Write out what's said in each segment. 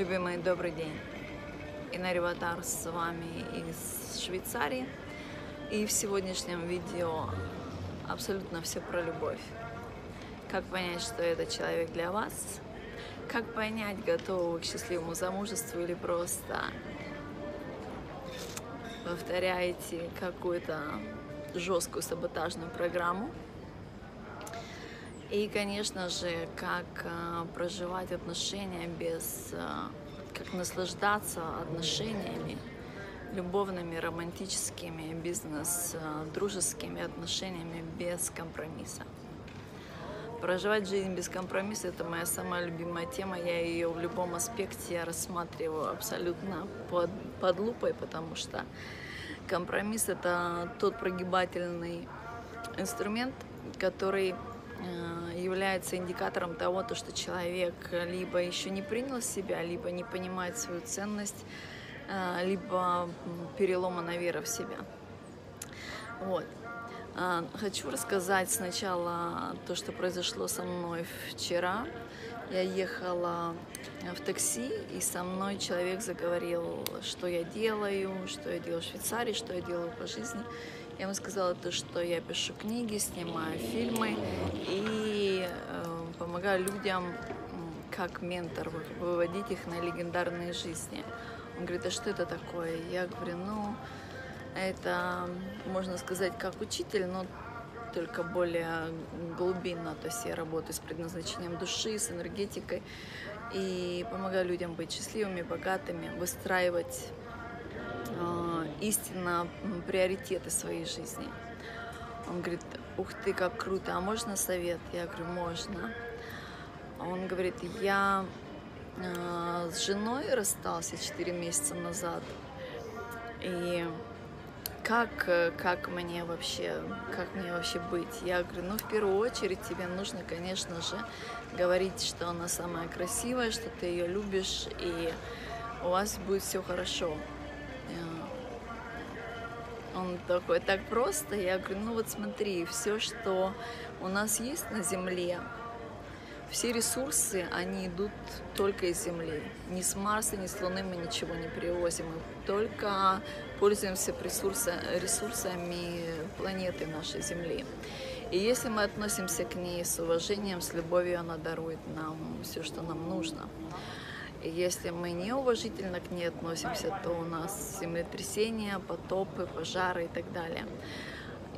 Любимый, добрый день. Инна Ватар с вами из Швейцарии. И в сегодняшнем видео абсолютно все про любовь. Как понять, что это человек для вас? Как понять, готовы вы к счастливому замужеству или просто повторяете какую-то жесткую саботажную программу? И, конечно же, как э, проживать отношения без, э, как наслаждаться отношениями, любовными, романтическими, бизнес, э, отношениями без компромисса. Проживать жизнь без компромисса – это моя самая любимая тема. Я ее в любом аспекте рассматриваю абсолютно под, под лупой, потому что компромисс – это тот прогибательный инструмент, который является индикатором того, то, что человек либо еще не принял себя, либо не понимает свою ценность, э, либо переломана вера в себя. Вот. Э, хочу рассказать сначала то, что произошло со мной вчера. Я ехала в такси, и со мной человек заговорил, что я делаю, что я делаю в Швейцарии, что я делаю по жизни. Я ему сказала то, что я пишу книги, снимаю фильмы и э, помогаю людям как ментор выводить их на легендарные жизни. Он говорит, а что это такое? Я говорю, ну, это, можно сказать, как учитель, но только более глубинно. То есть я работаю с предназначением души, с энергетикой и помогаю людям быть счастливыми, богатыми, выстраивать истинно приоритеты своей жизни. Он говорит, ух ты, как круто, а можно совет? Я говорю, можно. Он говорит, я э, с женой расстался 4 месяца назад, и как, как мне вообще, как мне вообще быть? Я говорю, ну, в первую очередь тебе нужно, конечно же, говорить, что она самая красивая, что ты ее любишь, и у вас будет все хорошо. Он такой, так просто. Я говорю, ну вот смотри, все, что у нас есть на Земле, все ресурсы, они идут только из Земли. Ни с Марса, ни с Луны мы ничего не привозим. Мы только пользуемся ресурсами планеты нашей Земли. И если мы относимся к ней с уважением, с любовью, она дарует нам все, что нам нужно. Если мы неуважительно к ней относимся, то у нас землетрясения, потопы, пожары и так далее.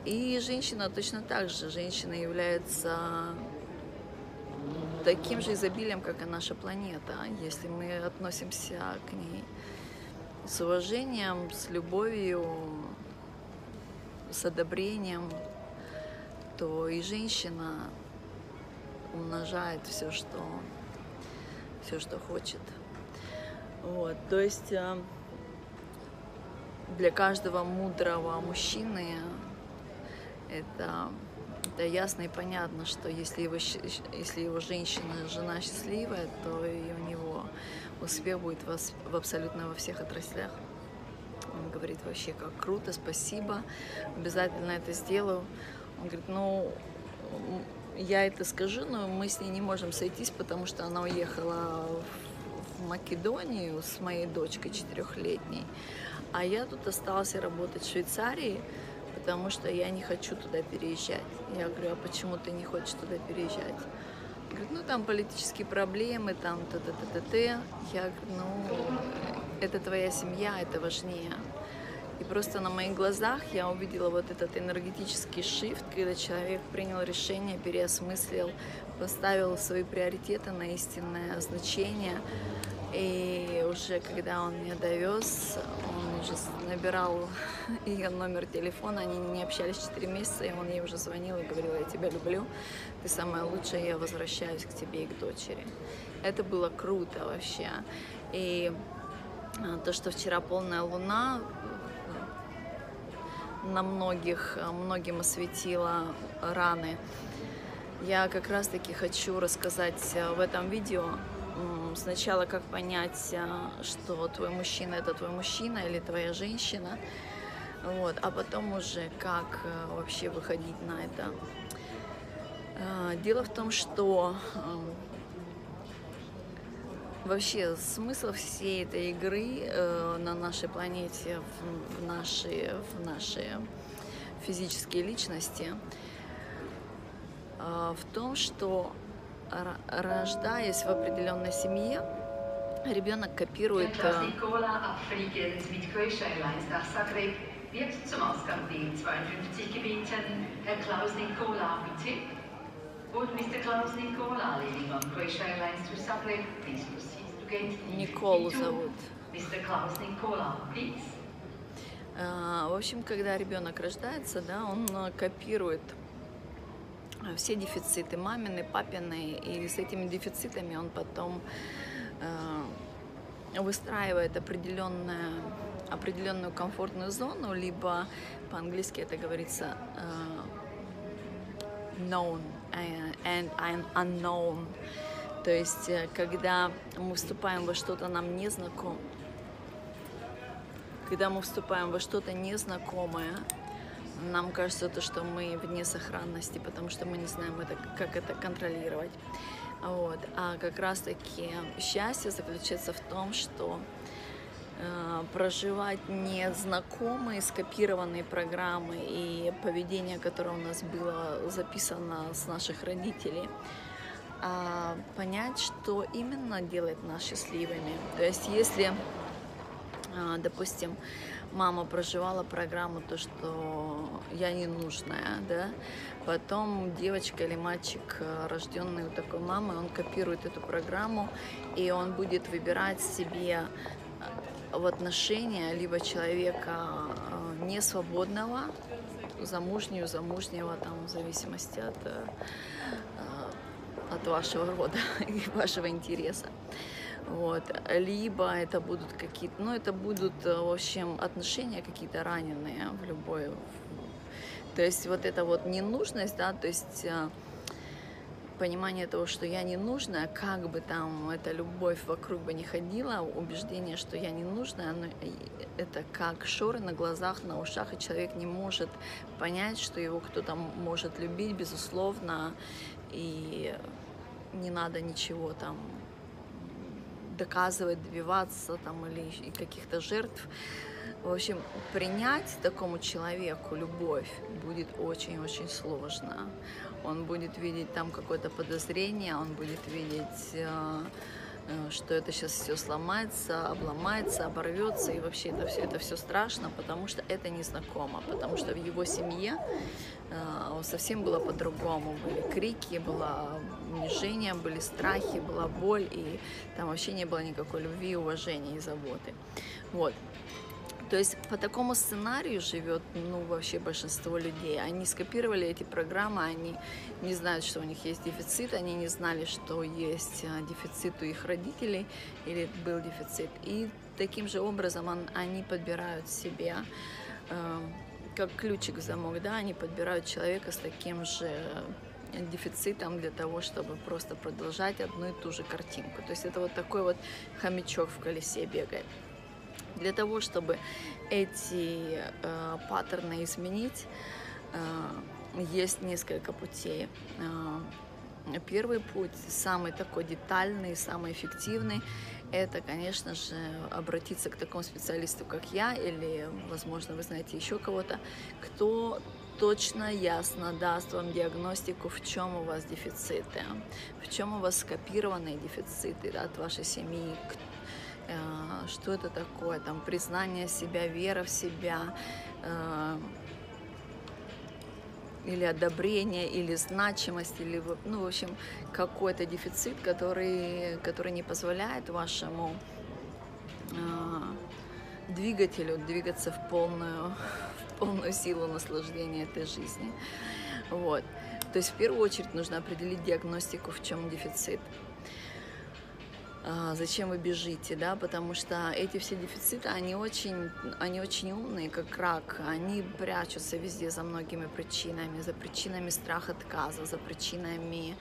И женщина точно так же. Женщина является таким же изобилием, как и наша планета. Если мы относимся к ней с уважением, с любовью, с одобрением, то и женщина умножает все, что все, что хочет. Вот, то есть э, для каждого мудрого мужчины это это ясно и понятно, что если его, если его женщина, жена счастливая, то и у него успех будет в, абсолютно во всех отраслях. Он говорит, вообще как круто, спасибо, обязательно это сделаю. Он говорит, ну, я это скажу, но мы с ней не можем сойтись, потому что она уехала в Македонию с моей дочкой четырехлетней, а я тут осталась работать в Швейцарии, потому что я не хочу туда переезжать. Я говорю, а почему ты не хочешь туда переезжать? Говорит, ну там политические проблемы, там т-т-т-т-т. Я говорю, ну это твоя семья, это важнее. Просто на моих глазах я увидела вот этот энергетический шифт, когда человек принял решение, переосмыслил, поставил свои приоритеты на истинное значение. И уже когда он меня довез, он уже набирал ее номер телефона, они не общались 4 месяца, и он ей уже звонил и говорил, я тебя люблю, ты самая лучшая, я возвращаюсь к тебе и к дочери. Это было круто вообще. И а, то, что вчера полная луна, на многих, э, многим осветила раны. Я как раз таки хочу рассказать э, в этом видео сначала, как понять, э, что твой мужчина это твой мужчина или твоя женщина, вот, а потом уже как вообще выходить на это. Дело в том, что вообще смысл всей этой игры э, на нашей планете, в, в, наши, в наши физические личности, э, в том, что рождаясь в определенной семье, ребенок копирует... Э, Николу зовут. Please. В общем, когда ребенок рождается, да, он э, копирует э, все дефициты мамины, папины, и с этими дефицитами он потом выстраивает определенное определенную комфортную зону, либо по-английски это говорится known and unknown. То есть, э, когда мы вступаем во что-то нам незнакомое, когда мы вступаем во что-то незнакомое, нам кажется, то, что мы вне сохранности, потому что мы не знаем, это, как это контролировать. Вот. А как раз-таки счастье заключается в том, что Э, проживать незнакомые, скопированные программы и поведение, которое у нас было записано с наших родителей, а понять, что именно делает нас счастливыми. То есть если, э, допустим, мама проживала программу, то, что я ненужная, да, потом девочка или мальчик, э, рожденный у такой мамы, он копирует эту программу, и он будет выбирать себе в отношения либо человека э, не свободного, замужнюю, замужнего, там, в зависимости от, э, от вашего рода и вашего интереса. Вот. Либо это будут какие-то, ну, это будут, э, в общем, отношения какие-то раненые в любой... То есть вот эта вот ненужность, да, то есть понимание того, что я не нужная, как бы там эта любовь вокруг бы не ходила, убеждение, что я не нужная, оно, это как шоры на глазах, на ушах, и человек не может понять, что его кто-то может любить, безусловно, и не надо ничего там доказывать, добиваться там или каких-то жертв. В общем, принять такому человеку любовь будет очень-очень сложно он будет видеть там какое-то подозрение, он будет видеть, э, э, что это сейчас все сломается, обломается, оборвется, и вообще это все, это все страшно, потому что это незнакомо, потому что в его семье э, совсем было по-другому, были крики, было унижение, были страхи, была боль, и там вообще не было никакой любви, уважения и заботы. Вот. То есть по такому сценарию живет, ну, вообще большинство людей. Они скопировали эти программы, они не знают, что у них есть дефицит, они не знали, что есть а, дефицит у их родителей или был дефицит. И таким же образом он, они подбирают себе, э, как ключик в замок, да, они подбирают человека с таким же дефицитом для того, чтобы просто продолжать одну и ту же картинку. То есть это вот такой вот хомячок в колесе бегает. Для того, чтобы эти э, паттерны изменить, э, есть несколько путей. Э, первый путь, самый такой детальный, самый эффективный, это, конечно же, обратиться к такому специалисту, как я, или, возможно, вы знаете еще кого-то, кто точно, ясно даст вам диагностику, в чем у вас дефициты, в чем у вас скопированные дефициты да, от вашей семьи, Э, что это такое, там, признание себя, вера в себя, э, или одобрение, или значимость, или, ну, в общем, какой-то дефицит, который, который не позволяет вашему э, двигателю двигаться в полную, в полную силу наслаждения этой жизни. Вот. То есть в первую очередь нужно определить диагностику, в чем дефицит. А, зачем вы бежите, да, потому что эти все дефициты, они очень, они очень умные, как рак, они прячутся везде за многими причинами, за причинами страха отказа, за причинами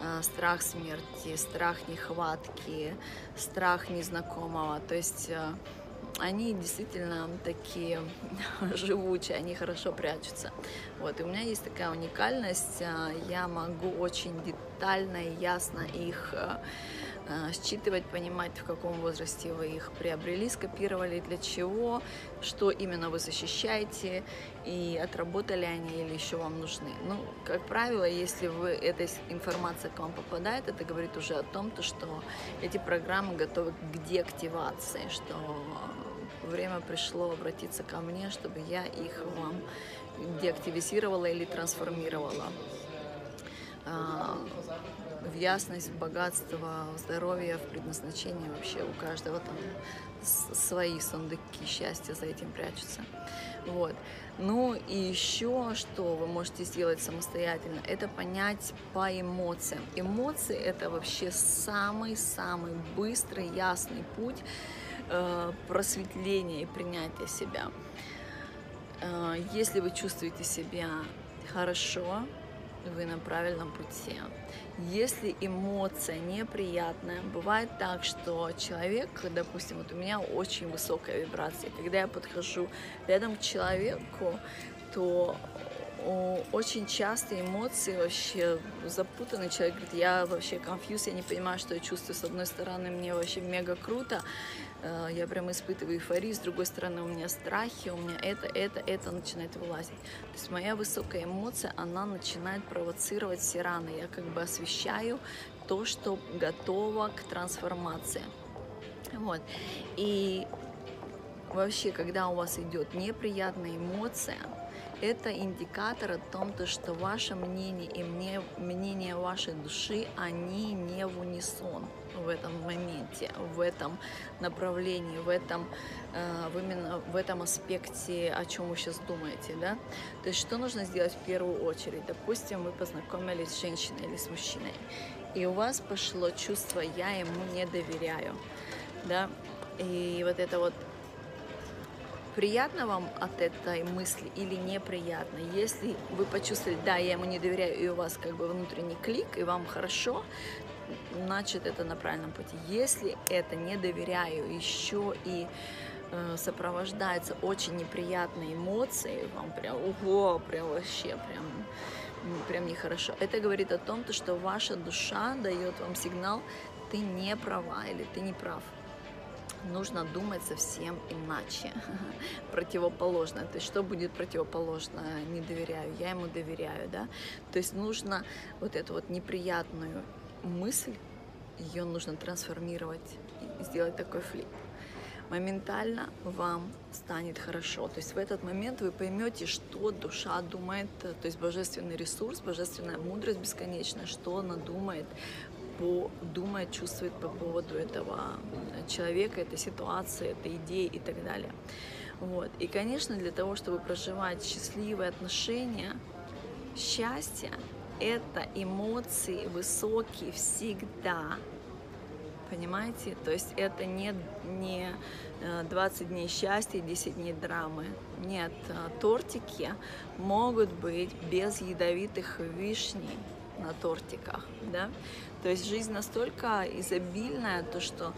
э, страх смерти, страх нехватки, страх незнакомого, то есть э, они действительно такие живучие, они хорошо прячутся. Вот, и у меня есть такая уникальность, я могу очень детально и ясно их считывать, понимать, в каком возрасте вы их приобрели, скопировали, для чего, что именно вы защищаете, и отработали они или еще вам нужны. Ну, как правило, если вы, эта информация к вам попадает, это говорит уже о том, то, что эти программы готовы к деактивации, что время пришло обратиться ко мне, чтобы я их вам деактивизировала или трансформировала а, в ясность, в богатство, в здоровье, в предназначение вообще у каждого там свои сундуки счастья за этим прячутся. Вот. Ну и еще, что вы можете сделать самостоятельно, это понять по эмоциям. Эмоции это вообще самый-самый быстрый, ясный путь э, просветления и принятия себя. Э, если вы чувствуете себя хорошо, вы на правильном пути. Если эмоция неприятная, бывает так, что человек, допустим, вот у меня очень высокая вибрация, когда я подхожу рядом к человеку, то очень часто эмоции вообще запутаны. Человек говорит, я вообще конфьюз, я не понимаю, что я чувствую. С одной стороны, мне вообще мега круто, э, я прям испытываю эйфорию, с другой стороны, у меня страхи, у меня это, это, это начинает вылазить. То есть моя высокая эмоция, она начинает провоцировать все раны. Я как бы освещаю то, что готово к трансформации. Вот. И вообще, когда у вас идет неприятная эмоция, это индикатор о том, то, что ваше мнение и мне, мнение вашей души, они не в унисон в этом моменте, в этом направлении, в этом, э, в именно в этом аспекте, о чем вы сейчас думаете, да? То есть что нужно сделать в первую очередь? Допустим, вы познакомились с женщиной или с мужчиной, и у вас пошло чувство «я ему не доверяю», да? И вот это вот приятно вам от этой мысли или неприятно. Если вы почувствовали, да, я ему не доверяю, и у вас как бы внутренний клик, и вам хорошо, значит это на правильном пути. Если это не доверяю еще и э, сопровождается очень неприятной эмоцией, вам прям, ого, прям вообще, прям, прям нехорошо. Это говорит о том, что ваша душа дает вам сигнал, ты не права или ты не прав нужно думать совсем иначе, противоположно. То есть что будет противоположно? Не доверяю, я ему доверяю, да? То есть нужно вот эту вот неприятную мысль, ее нужно трансформировать сделать такой флип. Моментально вам станет хорошо. То есть в этот момент вы поймете, что душа думает, то есть божественный ресурс, божественная мудрость бесконечная, что она думает думает, чувствует по поводу этого человека, этой ситуации, этой идеи и так далее. Вот. И, конечно, для того, чтобы проживать счастливые отношения, счастье – это эмоции высокие всегда. Понимаете? То есть это не, не 20 э, дней счастья, 10 дней драмы. Нет, э, тортики могут быть без ядовитых вишней на тортиках, да, то есть жизнь настолько изобильная, то что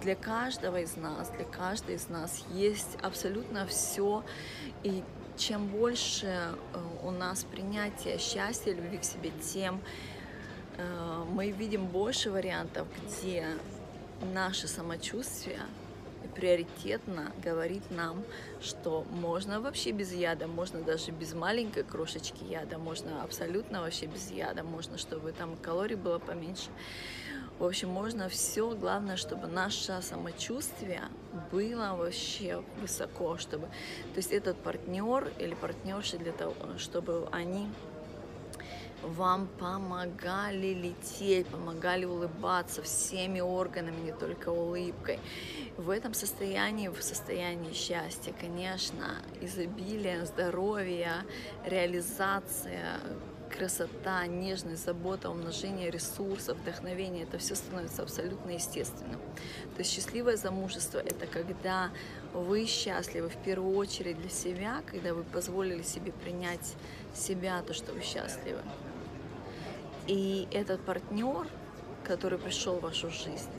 для каждого из нас, для каждой из нас есть абсолютно все, и чем больше э, у нас принятия счастья, любви к себе, тем э, мы видим больше вариантов, где наше самочувствие приоритетно говорит нам, что можно вообще без яда, можно даже без маленькой крошечки яда, можно абсолютно вообще без яда, можно, чтобы там калорий было поменьше. В общем, можно все, главное, чтобы наше самочувствие было вообще высоко, чтобы, то есть этот партнер или партнерша для того, чтобы они вам помогали лететь, помогали улыбаться всеми органами, не только улыбкой. В этом состоянии, в состоянии счастья, конечно, изобилие, здоровье, реализация, красота, нежность, забота, умножение ресурсов, вдохновение, это все становится абсолютно естественным. То есть счастливое замужество – это когда вы счастливы в первую очередь для себя, когда вы позволили себе принять себя, то, что вы счастливы. И этот партнер, который пришел в вашу жизнь,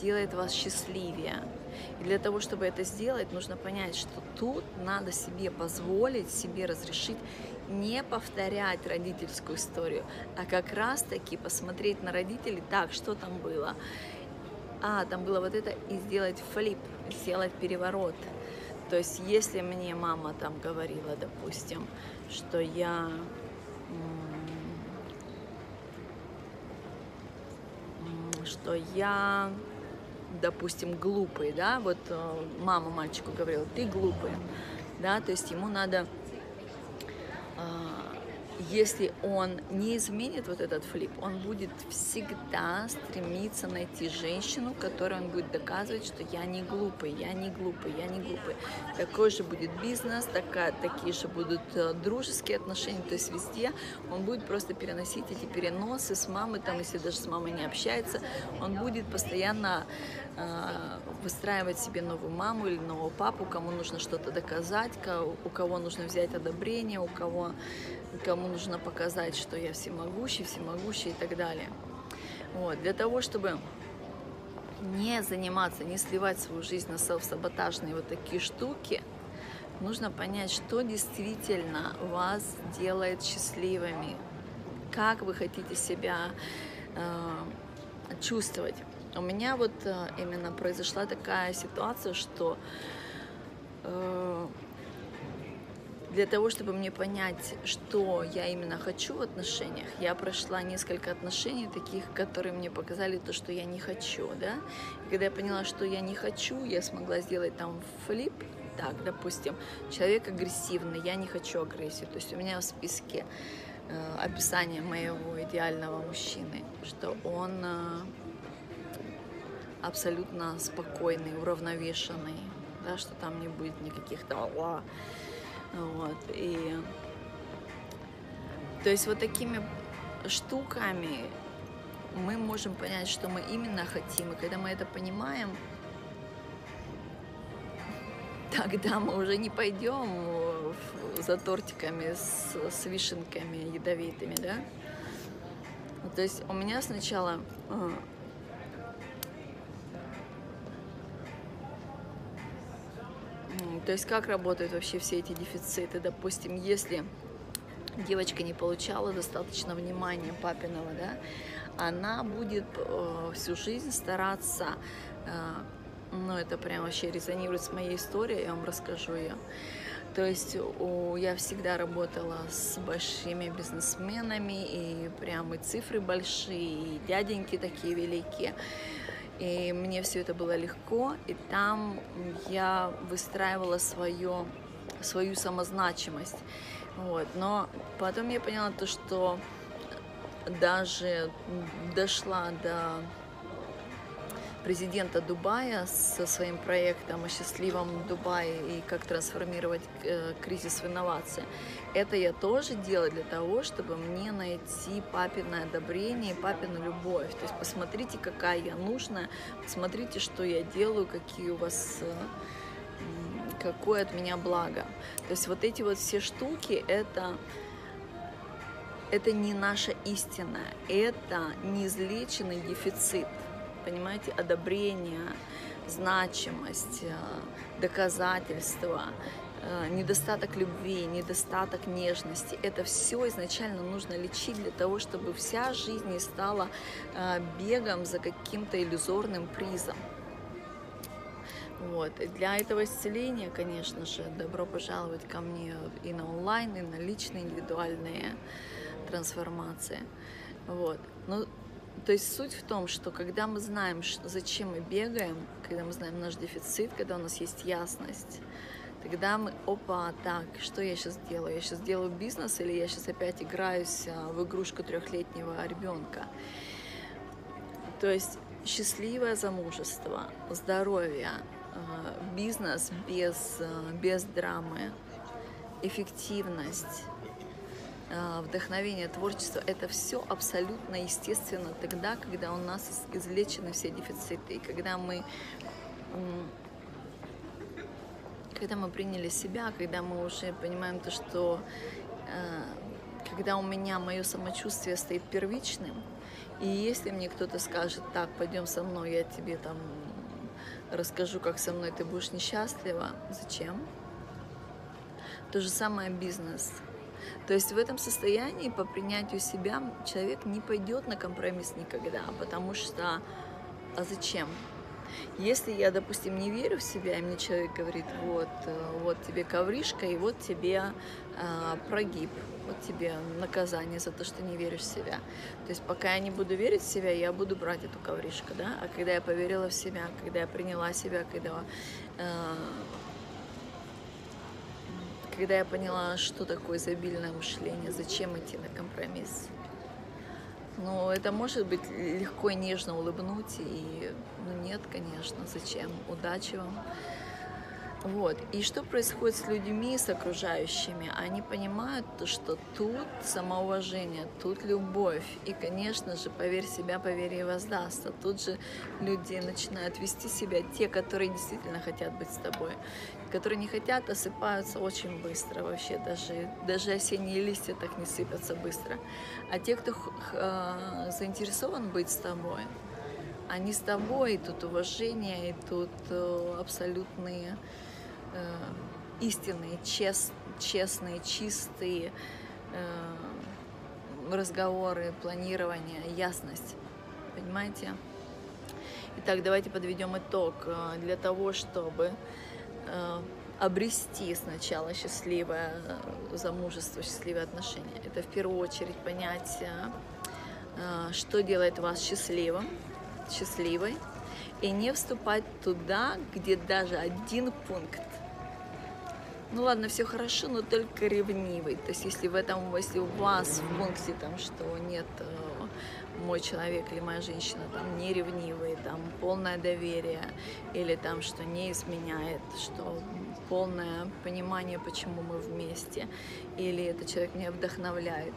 делает вас счастливее. И для того, чтобы это сделать, нужно понять, что тут надо себе позволить, себе разрешить не повторять родительскую историю, а как раз-таки посмотреть на родителей так, что там было. А, там было вот это, и сделать флип, сделать переворот. То есть, если мне мама там говорила, допустим, что я что я, допустим, глупый, да, вот э, мама мальчику говорила, ты глупый, да, то есть ему надо если он не изменит вот этот флип, он будет всегда стремиться найти женщину, которой он будет доказывать, что я не глупый, я не глупый, я не глупый. Такой же будет бизнес, такая, такие же будут э, дружеские отношения, то есть везде он будет просто переносить эти переносы с мамой, там, если даже с мамой не общается, он будет постоянно э, выстраивать себе новую маму или нового папу, кому нужно что-то доказать, у кого нужно взять одобрение, у кого кому нужно показать, что я всемогущий, всемогущий и так далее. Вот. Для того, чтобы не заниматься, не сливать свою жизнь на селф-саботажные вот такие штуки, нужно понять, что действительно вас делает счастливыми, как вы хотите себя э, чувствовать. У меня вот э, именно произошла такая ситуация, что э, для того, чтобы мне понять, что я именно хочу в отношениях, я прошла несколько отношений таких, которые мне показали то, что я не хочу, да. И когда я поняла, что я не хочу, я смогла сделать там флип, так, допустим, человек агрессивный, я не хочу агрессию. То есть у меня в списке э, описание моего идеального мужчины, что он э, абсолютно спокойный, уравновешенный, да, что там не будет никаких там вот, и то есть вот такими штуками мы можем понять, что мы именно хотим. И когда мы это понимаем, тогда мы уже не пойдем за тортиками с, с вишенками ядовитыми, да? То есть у меня сначала То есть как работают вообще все эти дефициты? Допустим, если девочка не получала достаточно внимания папиного, да, она будет э, всю жизнь стараться, э, ну это прям вообще резонирует с моей историей, я вам расскажу ее. То есть у, я всегда работала с большими бизнесменами, и прям и цифры большие, и дяденьки такие великие. И мне все это было легко, и там я выстраивала свое, свою самозначимость. Вот. Но потом я поняла то, что даже дошла до президента Дубая со своим проектом о счастливом Дубае и как трансформировать э, кризис в инновации. Это я тоже делаю для того, чтобы мне найти папиное одобрение и папину любовь. То есть посмотрите, какая я нужная, посмотрите, что я делаю, какие у вас э, какое от меня благо. То есть вот эти вот все штуки, это это не наша истина, это неизлеченный дефицит понимаете, одобрение, значимость, э, доказательства, э, недостаток любви, недостаток нежности. Это все изначально нужно лечить для того, чтобы вся жизнь не стала э, бегом за каким-то иллюзорным призом. Вот. Для этого исцеления, конечно же, добро пожаловать ко мне и на онлайн, и на личные индивидуальные трансформации. Вот. Но то есть суть в том, что когда мы знаем, зачем мы бегаем, когда мы знаем наш дефицит, когда у нас есть ясность, тогда мы, опа, так, что я сейчас делаю? Я сейчас делаю бизнес или я сейчас опять играюсь а, в игрушку трехлетнего ребенка? То есть счастливое замужество, здоровье, а, бизнес без, а, без драмы, эффективность, вдохновение, творчество, это все абсолютно естественно тогда, когда у нас излечены все дефициты, и когда мы когда мы приняли себя, когда мы уже понимаем то, что э, когда у меня мое самочувствие стоит первичным, и если мне кто-то скажет, так, пойдем со мной, я тебе там расскажу, как со мной ты будешь несчастлива. Зачем? То же самое бизнес. То есть в этом состоянии по принятию себя человек не пойдет на компромисс никогда, потому что а зачем? Если я, допустим, не верю в себя, и мне человек говорит, вот, э, вот тебе ковришка, и вот тебе э, прогиб, вот тебе наказание за то, что не веришь в себя. То есть пока я не буду верить в себя, я буду брать эту ковришку, да. А когда я поверила в себя, когда я приняла себя, когда э, когда я поняла, что такое изобильное мышление, зачем идти на компромисс. Ну, это может быть легко и нежно улыбнуть, и ну нет, конечно, зачем? Удачи вам. Вот. И что происходит с людьми, с окружающими? Они понимают, что тут самоуважение, тут любовь. И, конечно же, поверь себя, поверь и воздастся. Тут же люди начинают вести себя, те, которые действительно хотят быть с тобой. Которые не хотят, осыпаются очень быстро вообще. Даже, даже осенние листья так не сыпятся быстро. А те, кто э, заинтересован быть с тобой, они с тобой, и тут уважение, и тут э, абсолютные э, истинные, чест, честные, чистые э, разговоры, планирование, ясность. Понимаете? Итак, давайте подведем итог. Э, для того, чтобы обрести сначала счастливое э, замужество, счастливые отношения, это в первую очередь понять, э, что делает вас счастливым, счастливой, и не вступать туда, где даже один пункт ну ладно, все хорошо, но только ревнивый. То есть если в этом, если у вас в пункте там, что нет, э, мой человек или моя женщина там не ревнивый, там полное доверие, или там, что не изменяет, что полное понимание, почему мы вместе, или этот человек меня вдохновляет,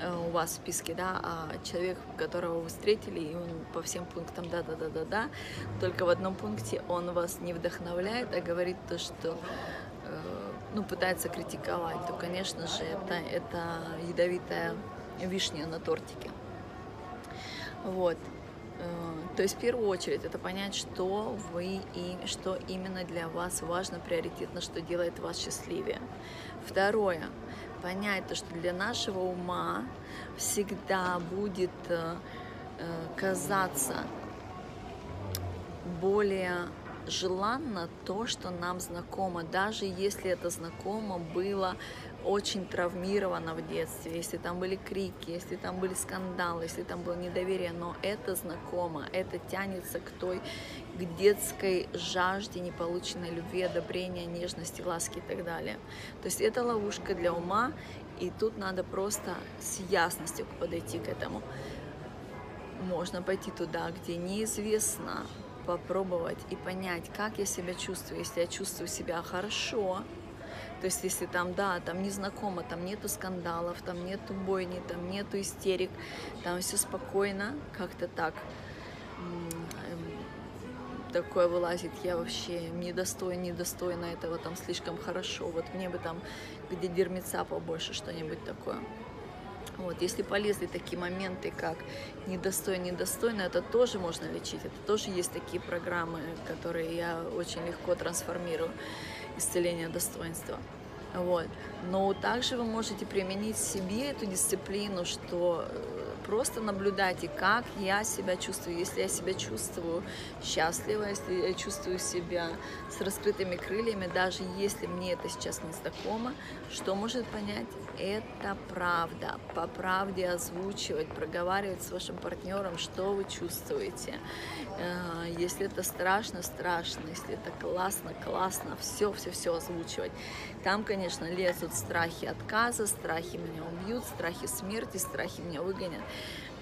э, у вас в списке, да, а человек, которого вы встретили, и он по всем пунктам да-да-да-да-да, только в одном пункте он вас не вдохновляет, а говорит то, что ну, пытается критиковать, то, конечно же, это, это ядовитая вишня на тортике. Вот. Э, то есть в первую очередь это понять, что вы и что именно для вас важно, приоритетно, что делает вас счастливее. Второе, понять то, что для нашего ума всегда будет э, э, казаться более желанно то, что нам знакомо, даже если это знакомо было очень травмировано в детстве, если там были крики, если там были скандалы, если там было недоверие, но это знакомо, это тянется к той, к детской жажде неполученной любви, одобрения, нежности, ласки и так далее. То есть это ловушка для ума, и тут надо просто с ясностью подойти к этому. Можно пойти туда, где неизвестно, попробовать и понять, как я себя чувствую. Если я чувствую себя хорошо, то есть если там, да, там незнакомо, там нету скандалов, там нету бойни, там нету истерик, там все спокойно, как-то так эм, такое вылазит, я вообще недостойна, недостойна этого, там слишком хорошо, вот мне бы там где дермица побольше, что-нибудь такое. Вот, если полезли такие моменты, как недостойно, недостойно, это тоже можно лечить. Это тоже есть такие программы, которые я очень легко трансформирую. Исцеление достоинства. Вот. Но также вы можете применить себе эту дисциплину, что э, просто наблюдайте, как я себя чувствую. Если я себя чувствую счастливо, если я чувствую себя с раскрытыми крыльями, даже если мне это сейчас не знакомо, что может понять? Это правда. По правде озвучивать, проговаривать с вашим партнером, что вы чувствуете. Э, если это страшно, страшно. Если это классно, классно. Все, все, все озвучивать. Там, конечно, лезут страхи отказа, страхи меня убьют, страхи смерти, страхи меня выгонят.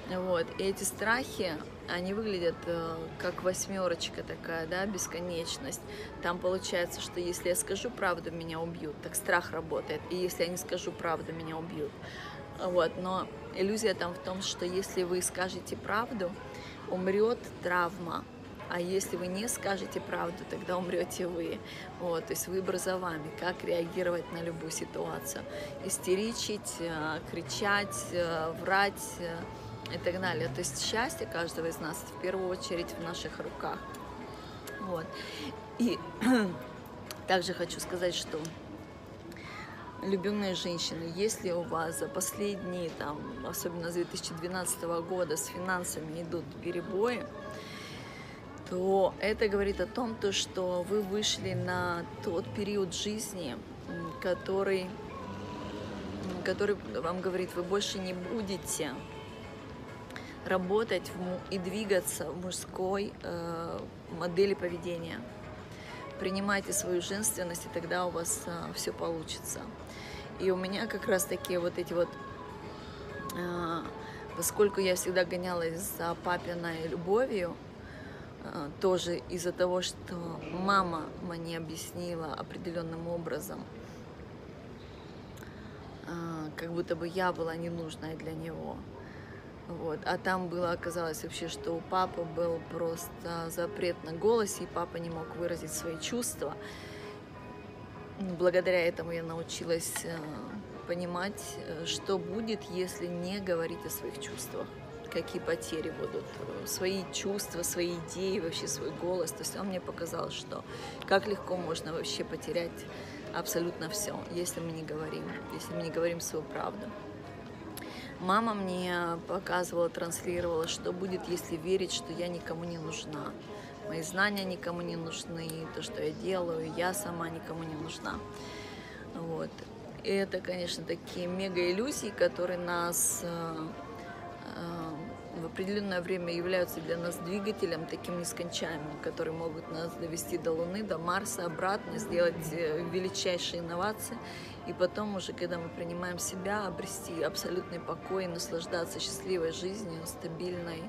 Вот. И эти страхи, они выглядят э, как восьмерочка такая, да, бесконечность. Там получается, что если я скажу правду, меня убьют. Так страх работает. И если я не скажу правду, меня убьют. Вот. Но иллюзия там в том, что если вы скажете правду, умрет травма. А если вы не скажете правду, тогда умрете вы. Вот, то есть выбор за вами, как реагировать на любую ситуацию. Истеричить, э, кричать, э, врать, и так далее. То есть счастье каждого из нас в первую очередь в наших руках. Вот. И также хочу сказать, что любимые женщины, если у вас за последние, там, особенно с 2012 года, с финансами идут перебои, то это говорит о том, то, что вы вышли на тот период жизни, который, который вам говорит, вы больше не будете работать и двигаться в мужской э, модели поведения. Принимайте свою женственность, и тогда у вас э, все получится. И у меня как раз такие вот эти вот, э, поскольку я всегда гонялась за папиной любовью, тоже из-за того, что мама мне объяснила определенным образом, э, как будто бы я была ненужная для него. Вот. А там было, оказалось вообще, что у папы был просто запрет на голос, и папа не мог выразить свои чувства. Благодаря этому я научилась э, понимать, э, что будет, если не говорить о своих чувствах, какие потери будут, э, свои чувства, свои идеи, вообще свой голос. То есть он мне показал, что как легко можно вообще потерять абсолютно все, если мы не говорим, если мы не говорим свою правду. Мама мне показывала, транслировала, что будет, если верить, что я никому не нужна мои знания никому не нужны, то, что я делаю, я сама никому не нужна. Вот. И это, конечно, такие мега-иллюзии, которые нас э, э, в определенное время являются для нас двигателем таким нескончаемым, которые могут нас довести до Луны, до Марса, обратно, сделать э, величайшие инновации. И потом уже, когда мы принимаем себя, обрести абсолютный покой, наслаждаться счастливой жизнью, стабильной,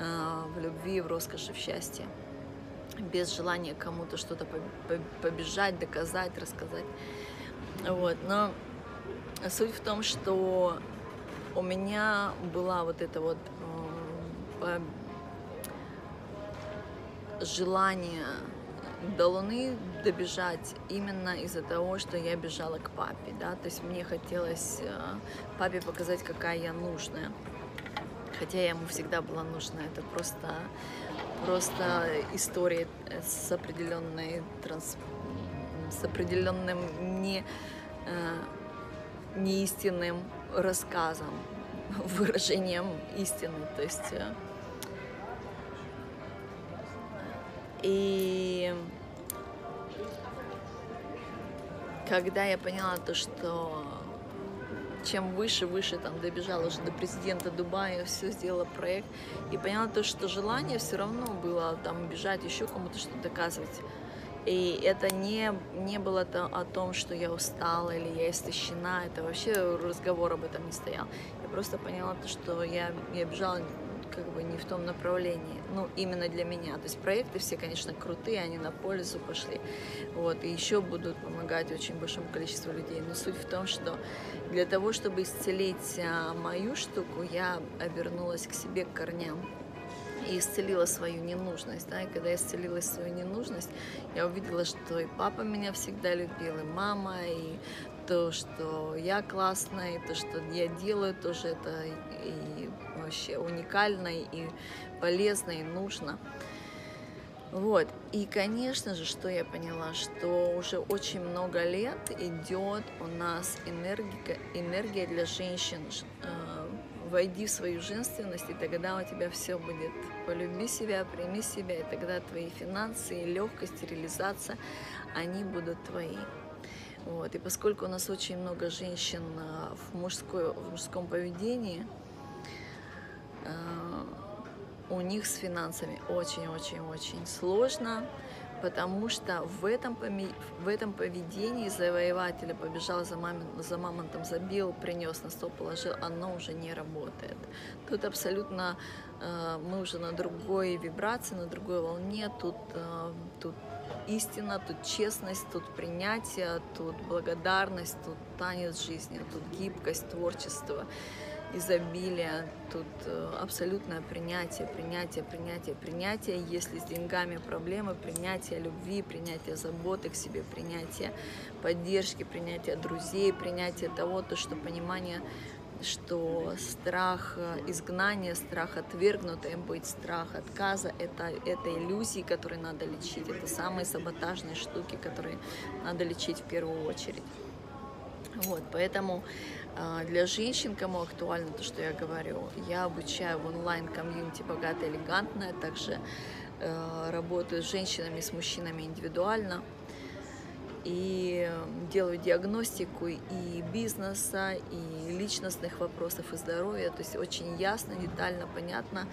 а, в любви, в роскоши, в счастье, без желания кому-то что-то побежать, доказать, рассказать. Вот. Но суть в том, что у меня была вот это вот э, желание до Луны добежать именно из-за того, что я бежала к папе, да, то есть мне хотелось э, папе показать, какая я нужная хотя я ему всегда была нужна. Это просто, просто история с определенной транс, с определенным не, э, неистинным рассказом, выражением истины. То есть и когда я поняла то, что чем выше, выше там добежала уже до президента Дубая, все сделала проект и поняла то, что желание все равно было там бежать, еще кому-то что-то доказывать. И это не, не было то, о том, что я устала или я истощена, это вообще разговор об этом не стоял. Я просто поняла то, что я, я бежала как бы не в том направлении, ну, именно для меня. То есть проекты все, конечно, крутые, они на пользу пошли, вот, и еще будут помогать очень большому количеству людей. Но суть в том, что для того, чтобы исцелить а, мою штуку, я обернулась к себе, к корням и исцелила свою ненужность. Да? И когда я исцелила свою ненужность, я увидела, что и папа меня всегда любил, и мама, и то, что я классная, и то, что я делаю, тоже это и вообще уникально, и полезно, и нужно. Вот. И, конечно же, что я поняла, что уже очень много лет идет у нас энергия, энергия для женщин. Э, войди в свою женственность, и тогда у тебя все будет. Полюби себя, прими себя, и тогда твои финансы, и легкость, реализация, они будут твои. Вот. И поскольку у нас очень много женщин э, в, мужской, в мужском поведении, у них с финансами очень-очень-очень сложно, потому что в этом, в этом поведении завоевателя побежал за, мамин, за мамонтом, забил, принес на стол, положил, оно уже не работает. Тут абсолютно э, мы уже на другой вибрации, на другой волне, тут, тут истина, тут честность, тут принятие, тут благодарность, тут танец жизни, тут гибкость, творчество, изобилие, тут э, абсолютное принятие, принятие, принятие, принятие. Если с деньгами проблемы, принятие любви, принятие заботы к себе, принятие поддержки, принятие друзей, принятие того, то, что понимание что страх э, изгнания, страх отвергнутой быть, страх отказа это, это иллюзии, которые надо лечить. Это самые саботажные штуки, которые надо лечить в первую очередь. Вот, поэтому э, для женщин, кому актуально то, что я говорю, я обучаю в онлайн-комьюнити «Богатая элегантная», также э, работаю с женщинами, с мужчинами индивидуально и делаю диагностику и бизнеса, и личностных вопросов, и здоровья. То есть очень ясно, детально, понятно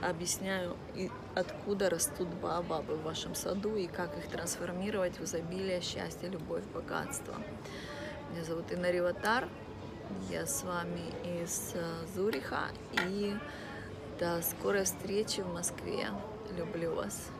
объясняю, откуда растут бабы в вашем саду и как их трансформировать в изобилие, счастье, любовь, богатство. Меня зовут Инна Риватар, я с вами из э, Зуриха и до скорой встречи в Москве. Люблю вас.